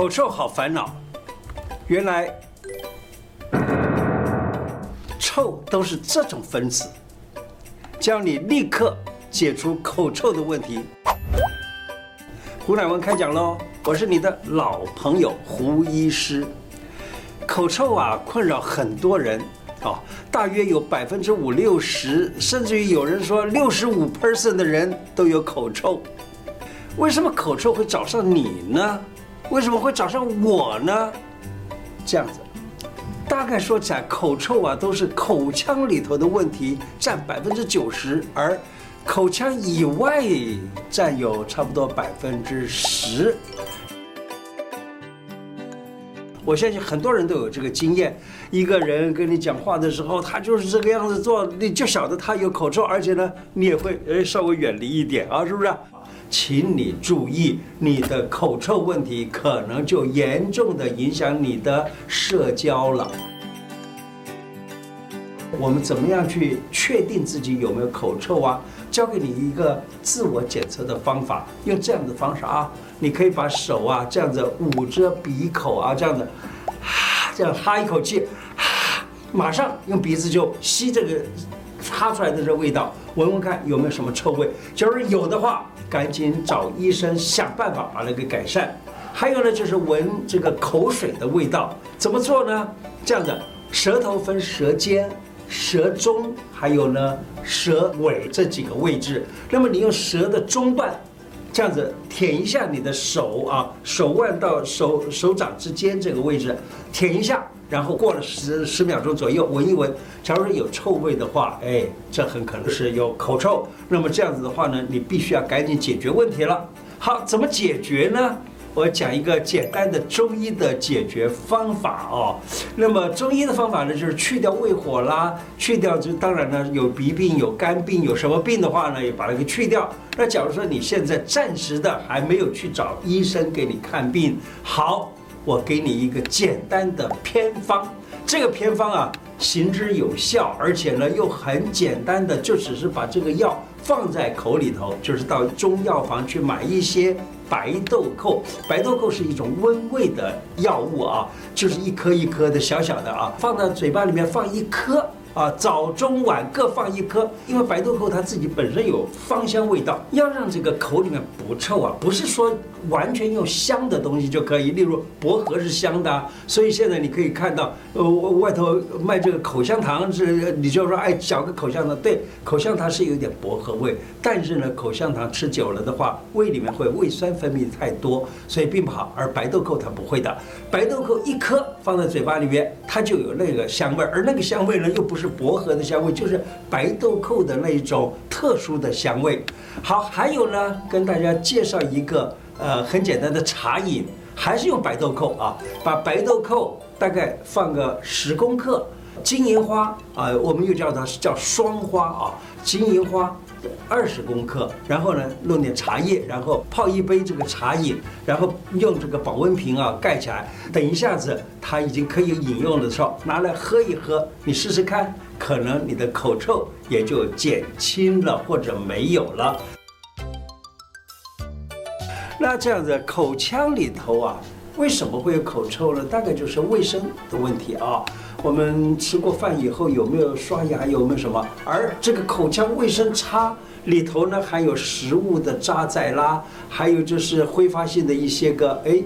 口臭好烦恼，原来臭都是这种分子，教你立刻解除口臭的问题。胡乃文开讲喽，我是你的老朋友胡医师。口臭啊，困扰很多人哦，大约有百分之五六十，甚至于有人说六十五 percent 的人都有口臭。为什么口臭会找上你呢？为什么会找上我呢？这样子，大概说起来，口臭啊，都是口腔里头的问题占百分之九十，而口腔以外占有差不多百分之十。我相信很多人都有这个经验，一个人跟你讲话的时候，他就是这个样子做，你就晓得他有口臭，而且呢，你也会诶稍微远离一点啊，是不是？请你注意，你的口臭问题可能就严重的影响你的社交了。我们怎么样去确定自己有没有口臭啊？教给你一个自我检测的方法，用这样的方式啊，你可以把手啊这样子捂着鼻口啊，这样子，这样哈一口气，马上用鼻子就吸这个哈出来的这味道，闻闻看有没有什么臭味。假如有的话，赶紧找医生想办法把它给改善。还有呢，就是闻这个口水的味道，怎么做呢？这样的，舌头分舌尖、舌中，还有呢舌尾这几个位置。那么你用舌的中段，这样子舔一下你的手啊，手腕到手手掌之间这个位置，舔一下。然后过了十十秒钟左右，闻一闻，假如说有臭味的话，哎，这很可能是有口臭。那么这样子的话呢，你必须要赶紧解决问题了。好，怎么解决呢？我讲一个简单的中医的解决方法哦。那么中医的方法呢，就是去掉胃火啦，去掉就当然呢有鼻病、有肝病、有什么病的话呢，也把它给去掉。那假如说你现在暂时的还没有去找医生给你看病，好。我给你一个简单的偏方，这个偏方啊，行之有效，而且呢又很简单的，就只是把这个药放在口里头，就是到中药房去买一些白豆蔻。白豆蔻是一种温胃的药物啊，就是一颗一颗的小小的啊，放到嘴巴里面放一颗。啊，早中晚各放一颗，因为白豆蔻它自己本身有芳香味道，要让这个口里面不臭啊，不是说完全用香的东西就可以。例如薄荷是香的，所以现在你可以看到，呃，外头卖这个口香糖是，你就说哎，嚼个口香糖，对，口香糖是有点薄荷味，但是呢，口香糖吃久了的话，胃里面会胃酸分泌太多，所以并不好。而白豆蔻它不会的，白豆蔻一颗放在嘴巴里面，它就有那个香味，而那个香味呢，又不。是薄荷的香味，就是白豆蔻的那一种特殊的香味。好，还有呢，跟大家介绍一个呃很简单的茶饮，还是用白豆蔻啊，把白豆蔻大概放个十公克，金银花啊，我们又叫它叫双花啊，金银花。二十公克，然后呢，弄点茶叶，然后泡一杯这个茶饮，然后用这个保温瓶啊盖起来，等一下子它已经可以饮用的时候，拿来喝一喝，你试试看，可能你的口臭也就减轻了或者没有了。那这样子，口腔里头啊，为什么会有口臭呢？大概就是卫生的问题啊。我们吃过饭以后有没有刷牙？有没有什么？而这个口腔卫生差，里头呢含有食物的渣滓啦，还有就是挥发性的一些个哎，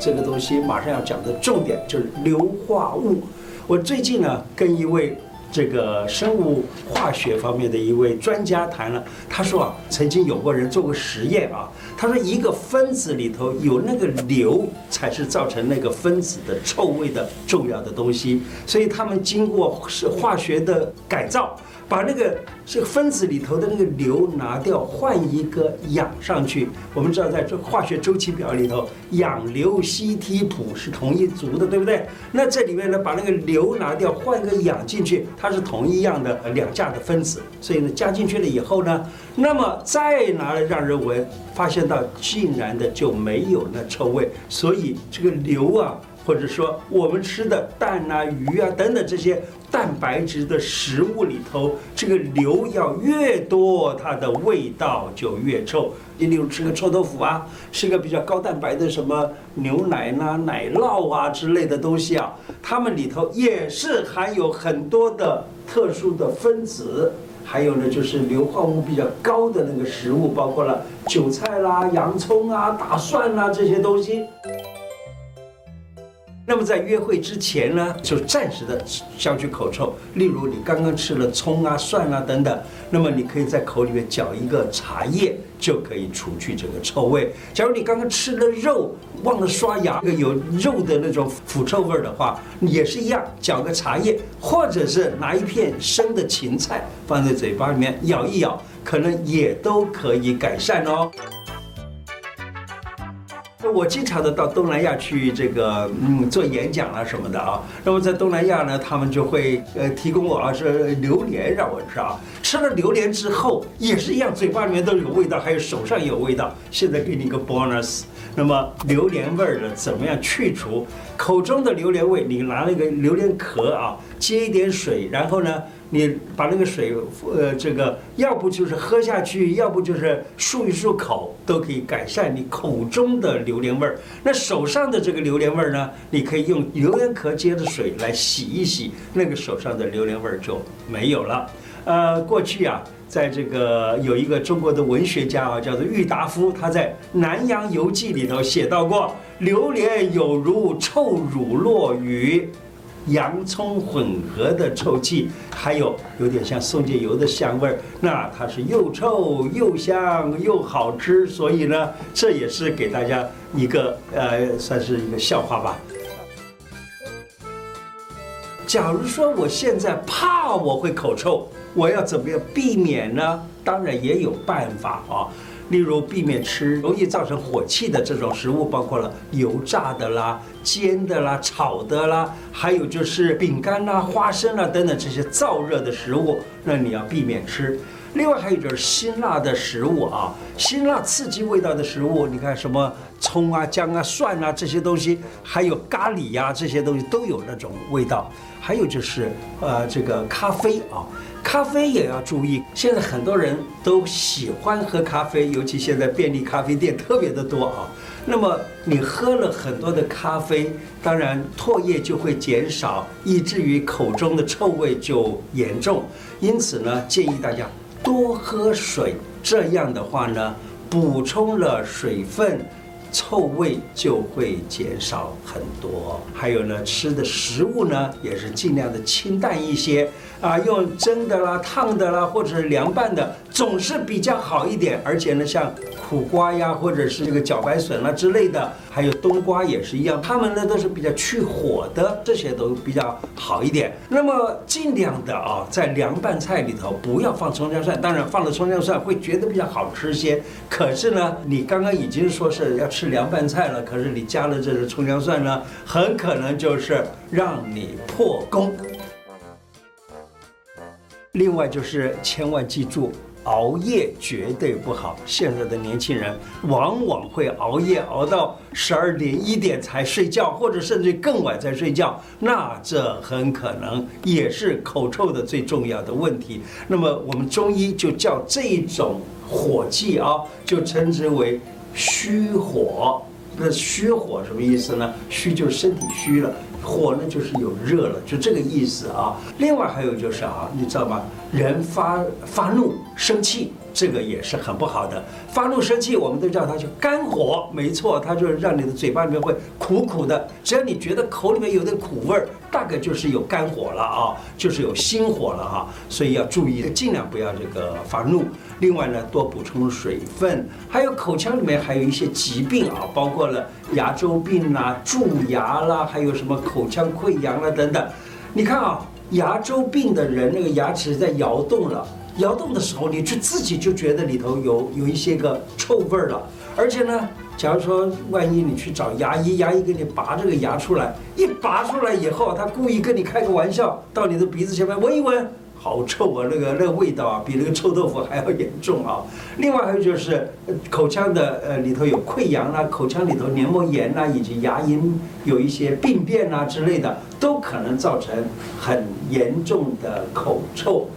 这个东西马上要讲的重点就是硫化物。我最近呢跟一位。这个生物化学方面的一位专家谈了，他说啊，曾经有过人做过实验啊，他说一个分子里头有那个硫，才是造成那个分子的臭味的重要的东西，所以他们经过是化学的改造。把那个这个分子里头的那个硫拿掉，换一个氧上去。我们知道，在这化学周期表里头，氧硫西梯普是同一族的，对不对？那这里面呢，把那个硫拿掉，换一个氧进去，它是同一样的两价的分子。所以呢，加进去了以后呢，那么再拿来让人闻，发现到竟然的就没有那臭味。所以这个硫啊。或者说我们吃的蛋啊、鱼啊等等这些蛋白质的食物里头，这个硫要越多，它的味道就越臭。你例如吃个臭豆腐啊，吃个比较高蛋白的什么牛奶呐、奶酪啊之类的东西啊，它们里头也是含有很多的特殊的分子。还有呢，就是硫化物比较高的那个食物，包括了韭菜啦、洋葱啊、大蒜啦这些东西。那么在约会之前呢，就暂时的消去口臭。例如你刚刚吃了葱啊、蒜啊等等，那么你可以在口里面搅一个茶叶，就可以除去这个臭味。假如你刚刚吃了肉，忘了刷牙，有肉的那种腐臭味的话，也是一样，搅个茶叶，或者是拿一片生的芹菜放在嘴巴里面咬一咬，可能也都可以改善哦。我经常的到东南亚去这个嗯做演讲啊什么的啊，那么在东南亚呢，他们就会呃提供我啊是榴莲让我吃啊，吃了榴莲之后也是一样，嘴巴里面都有味道，还有手上有味道。现在给你一个 bonus，那么榴莲味儿的怎么样去除？口中的榴莲味，你拿那个榴莲壳啊，接一点水，然后呢，你把那个水，呃，这个要不就是喝下去，要不就是漱一漱口，都可以改善你口中的榴莲味儿。那手上的这个榴莲味儿呢，你可以用榴莲壳接的水来洗一洗，那个手上的榴莲味儿就没有了。呃，过去啊，在这个有一个中国的文学家啊，叫做郁达夫，他在《南洋游记》里头写到过，榴莲有如臭乳酪与洋葱混合的臭气，还有有点像松节油的香味儿，那它是又臭又香又好吃，所以呢，这也是给大家一个呃，算是一个笑话吧。假如说我现在怕我会口臭，我要怎么样避免呢？当然也有办法啊。例如，避免吃容易造成火气的这种食物，包括了油炸的啦、煎的啦、炒的啦，还有就是饼干啦、花生啦等等这些燥热的食物，那你要避免吃。另外还有就是辛辣的食物啊，辛辣刺激味道的食物，你看什么葱啊、姜啊、蒜啊这些东西，还有咖喱呀、这些东西都有那种味道。还有就是呃这个咖啡啊。咖啡也要注意，现在很多人都喜欢喝咖啡，尤其现在便利咖啡店特别的多啊。那么你喝了很多的咖啡，当然唾液就会减少，以至于口中的臭味就严重。因此呢，建议大家多喝水，这样的话呢，补充了水分。臭味就会减少很多。还有呢，吃的食物呢也是尽量的清淡一些啊，用蒸的啦、烫的啦，或者是凉拌的，总是比较好一点。而且呢，像苦瓜呀，或者是这个茭白笋啊之类的，还有冬瓜也是一样，它们呢都是比较去火的，这些都比较好一点。那么尽量的啊，在凉拌菜里头不要放葱姜蒜，当然放了葱姜蒜会觉得比较好吃些。可是呢，你刚刚已经说是要吃。凉拌菜了，可是你加了这个葱姜蒜呢，很可能就是让你破功。另外就是千万记住，熬夜绝对不好。现在的年轻人往往会熬夜熬到十二点一点才睡觉，或者甚至更晚才睡觉，那这很可能也是口臭的最重要的问题。那么我们中医就叫这种火气啊，就称之为。虚火，那虚火什么意思呢？虚就是身体虚了，火呢就是有热了，就这个意思啊。另外还有就是啊，你知道吗？人发发怒、生气，这个也是很不好的。发怒、生气，我们都叫它叫肝火，没错，它就是让你的嘴巴里面会苦苦的。只要你觉得口里面有点苦味儿，大概就是有肝火了啊，就是有心火了哈。所以要注意，尽量不要这个发怒。另外呢，多补充水分，还有口腔里面还有一些疾病啊，包括了牙周病啦、蛀牙啦，还有什么口腔溃疡啦等等。你看啊，牙周病的人那个牙齿在摇动了，摇动的时候，你就自己就觉得里头有有一些个臭味儿了。而且呢，假如说万一你去找牙医，牙医给你拔这个牙出来，一拔出来以后，他故意跟你开个玩笑，到你的鼻子前面闻一闻。好臭啊，那个那个味道啊，比那个臭豆腐还要严重啊。另外还有就是口腔的呃里头有溃疡啦，口腔里头黏膜炎啦，以及牙龈有一些病变啊之类的，都可能造成很严重的口臭。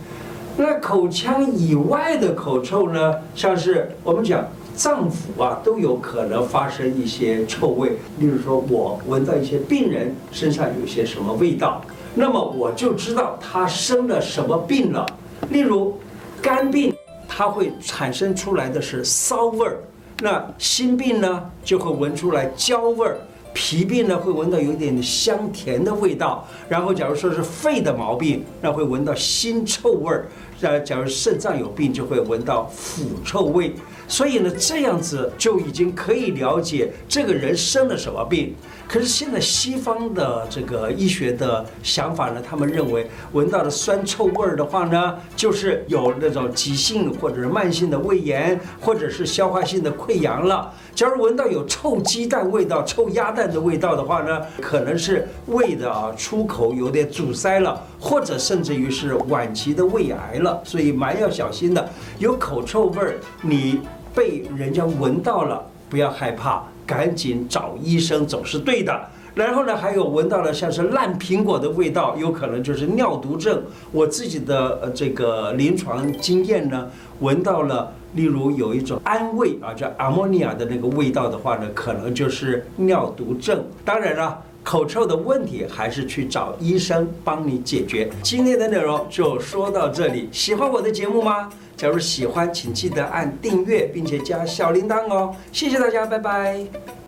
那口腔以外的口臭呢，像是我们讲脏腑啊，都有可能发生一些臭味。例如说，我闻到一些病人身上有些什么味道。那么我就知道他生了什么病了，例如肝病，它会产生出来的是骚味儿；那心病呢，就会闻出来焦味儿；脾病呢，会闻到有点香甜的味道；然后假如说是肺的毛病，那会闻到腥臭味儿；呃，假如肾脏有病，就会闻到腐臭味。所以呢，这样子就已经可以了解这个人生了什么病。可是现在西方的这个医学的想法呢，他们认为闻到的酸臭味儿的话呢，就是有那种急性或者是慢性的胃炎，或者是消化性的溃疡了。假如闻到有臭鸡蛋味道、臭鸭蛋的味道的话呢，可能是胃的啊出口有点阻塞了，或者甚至于是晚期的胃癌了。所以蛮要小心的，有口臭味儿，你被人家闻到了，不要害怕。赶紧找医生总是对的。然后呢，还有闻到了像是烂苹果的味道，有可能就是尿毒症。我自己的呃这个临床经验呢，闻到了，例如有一种氨味啊，叫阿莫尼亚的那个味道的话呢，可能就是尿毒症。当然了，口臭的问题还是去找医生帮你解决。今天的内容就说到这里，喜欢我的节目吗？假如喜欢，请记得按订阅，并且加小铃铛哦。谢谢大家，拜拜。